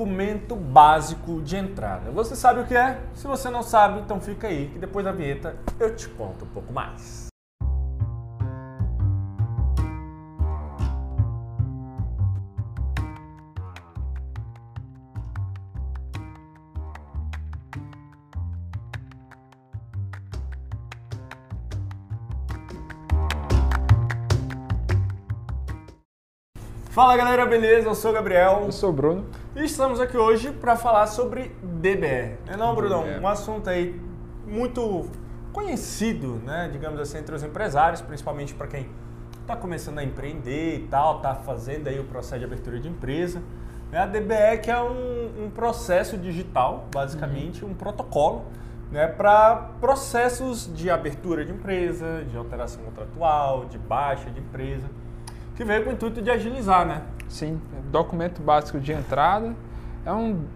documento básico de entrada. Você sabe o que é? Se você não sabe, então fica aí que depois da vinheta eu te conto um pouco mais. Fala galera, beleza? Eu sou o Gabriel. Eu sou o Bruno. E estamos aqui hoje para falar sobre DBE. Não é não, Brunão? Um assunto aí muito conhecido, né? Digamos assim, entre os empresários, principalmente para quem está começando a empreender e tal, está fazendo aí o processo de abertura de empresa. É a DBE que é um, um processo digital, basicamente, um protocolo né, para processos de abertura de empresa, de alteração contratual, de baixa de empresa, que veio com o intuito de agilizar, né? Sim, documento básico de entrada. É um,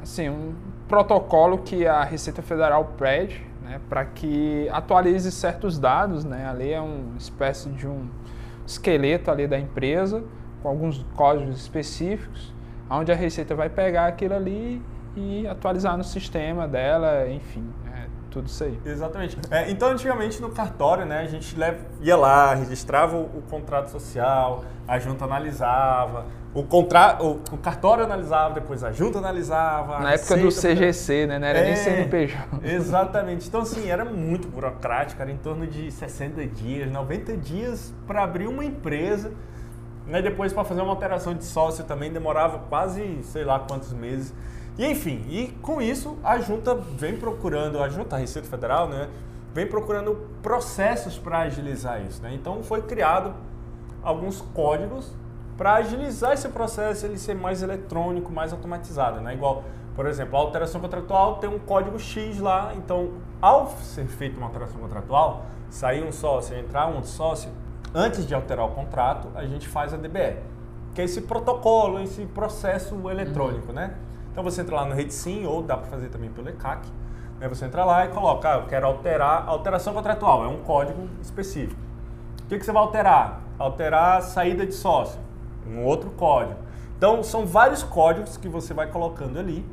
assim, um protocolo que a Receita Federal pede né, para que atualize certos dados. Né? Ali é uma espécie de um esqueleto ali da empresa, com alguns códigos específicos, onde a Receita vai pegar aquilo ali e atualizar no sistema dela, enfim, tudo isso aí. Exatamente. É, então, antigamente no cartório, né, a gente ia lá, registrava o, o contrato social, a junta analisava, o, contra, o, o cartório analisava, depois a junta analisava. Na época do CGC, né? Não era nem É, CNPJ. Exatamente. Então, assim, era muito burocrático, era em torno de 60 dias, 90 dias para abrir uma empresa. Né? Depois, para fazer uma alteração de sócio também demorava quase sei lá quantos meses. E enfim, e com isso a junta vem procurando, a junta, a Receita Federal, né? Vem procurando processos para agilizar isso. Né? Então foi criado alguns códigos para agilizar esse processo, ele ser mais eletrônico, mais automatizado, né? Igual, por exemplo, a alteração contratual tem um código X lá, então ao ser feita uma alteração contratual, sair um sócio, entrar um sócio, antes de alterar o contrato, a gente faz a DBE, que é esse protocolo, esse processo eletrônico, né? Então você entra lá no RedSim ou dá para fazer também pelo ECAC, né? Você entra lá e coloca, ah, eu quero alterar, alteração contratual, é um código específico. O que, que você vai alterar? Alterar a saída de sócio, um outro código. Então, são vários códigos que você vai colocando ali,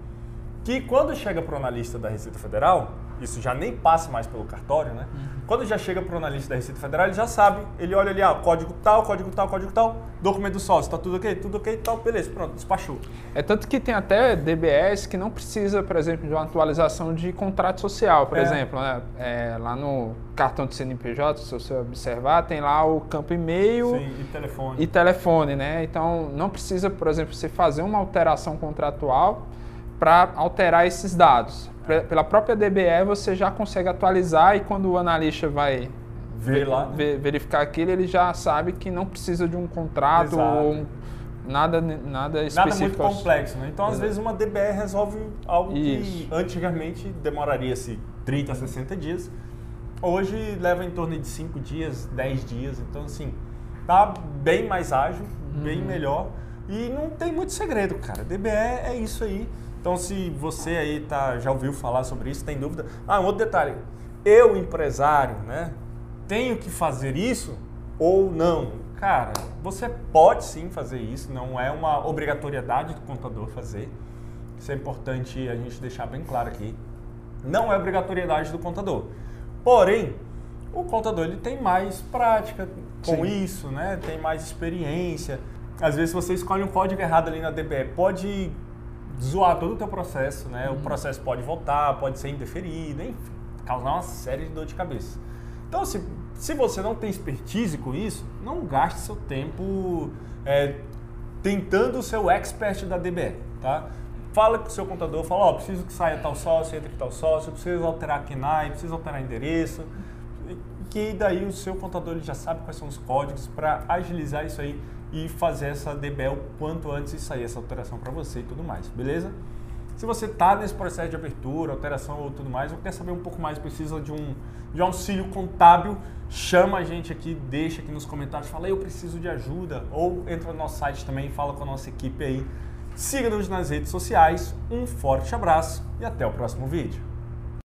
que quando chega para o analista da Receita Federal, isso já nem passa mais pelo cartório, né? Quando já chega para o analista da Receita Federal, ele já sabe, ele olha ali, ah, código tal, código tal, código tal, documento do sócio, tá tudo ok? Tudo ok, tal, beleza, pronto, despachou. É tanto que tem até DBS que não precisa, por exemplo, de uma atualização de contrato social, por É. exemplo. Né? É, lá no cartão de CNPJ, se você observar, tem lá o campo e-mail Sim, e telefone. e telefone, né? Então não precisa, por exemplo, você fazer uma alteração contratual para alterar esses dados. Pe- Pela própria DBE você já consegue atualizar e quando o analista vai Vê lá, né? ve- verificar aquilo, ele já sabe que não precisa de um contrato Exato. ou um- nada, nada Nada específico. muito complexo, né? Então, às Exato. vezes, uma DBE resolve algo que Isso. antigamente demoraria-se 30 a 60 dias. Hoje leva em torno de 5 dias, 10 dias. Então, assim, tá bem mais ágil, bem melhor. E não tem muito segredo, cara. DBE é isso aí. Então, se você aí tá, já ouviu falar sobre isso, tem dúvida. Ah, um outro detalhe. Eu, empresário, né? Tenho que fazer isso ou não? Cara, você pode sim fazer isso, não é uma obrigatoriedade do contador fazer. Isso é importante a gente deixar bem claro aqui. Não é obrigatoriedade do contador. Porém, o contador ele tem mais prática com Sim. isso, né? Tem mais experiência. Às vezes você escolhe um código errado ali na DBE, pode zoar todo o teu processo, né? O processo pode voltar, pode ser indeferido, enfim, causar uma série de dor de cabeça. Então, se, se você não tem expertise com isso, não gaste seu tempo é, tentando ser o expert da DBE, tá? Fala com o seu contador, fala, ó, preciso que saia tal sócio, entre tal sócio, preciso alterar KNAI, preciso alterar endereço, que daí o seu contador ele já sabe quais são os códigos para agilizar isso aí e fazer essa DBE o quanto antes e sair essa alteração para você e tudo mais, beleza? Se você está nesse processo de abertura, alteração ou tudo mais, ou quer saber um pouco mais, precisa de um de auxílio contábil, chama a gente aqui, deixa aqui nos comentários, fala eu preciso de ajuda, ou entra no nosso site também e fala com a nossa equipe aí. Siga-nos nas redes sociais, um forte abraço e até o próximo vídeo.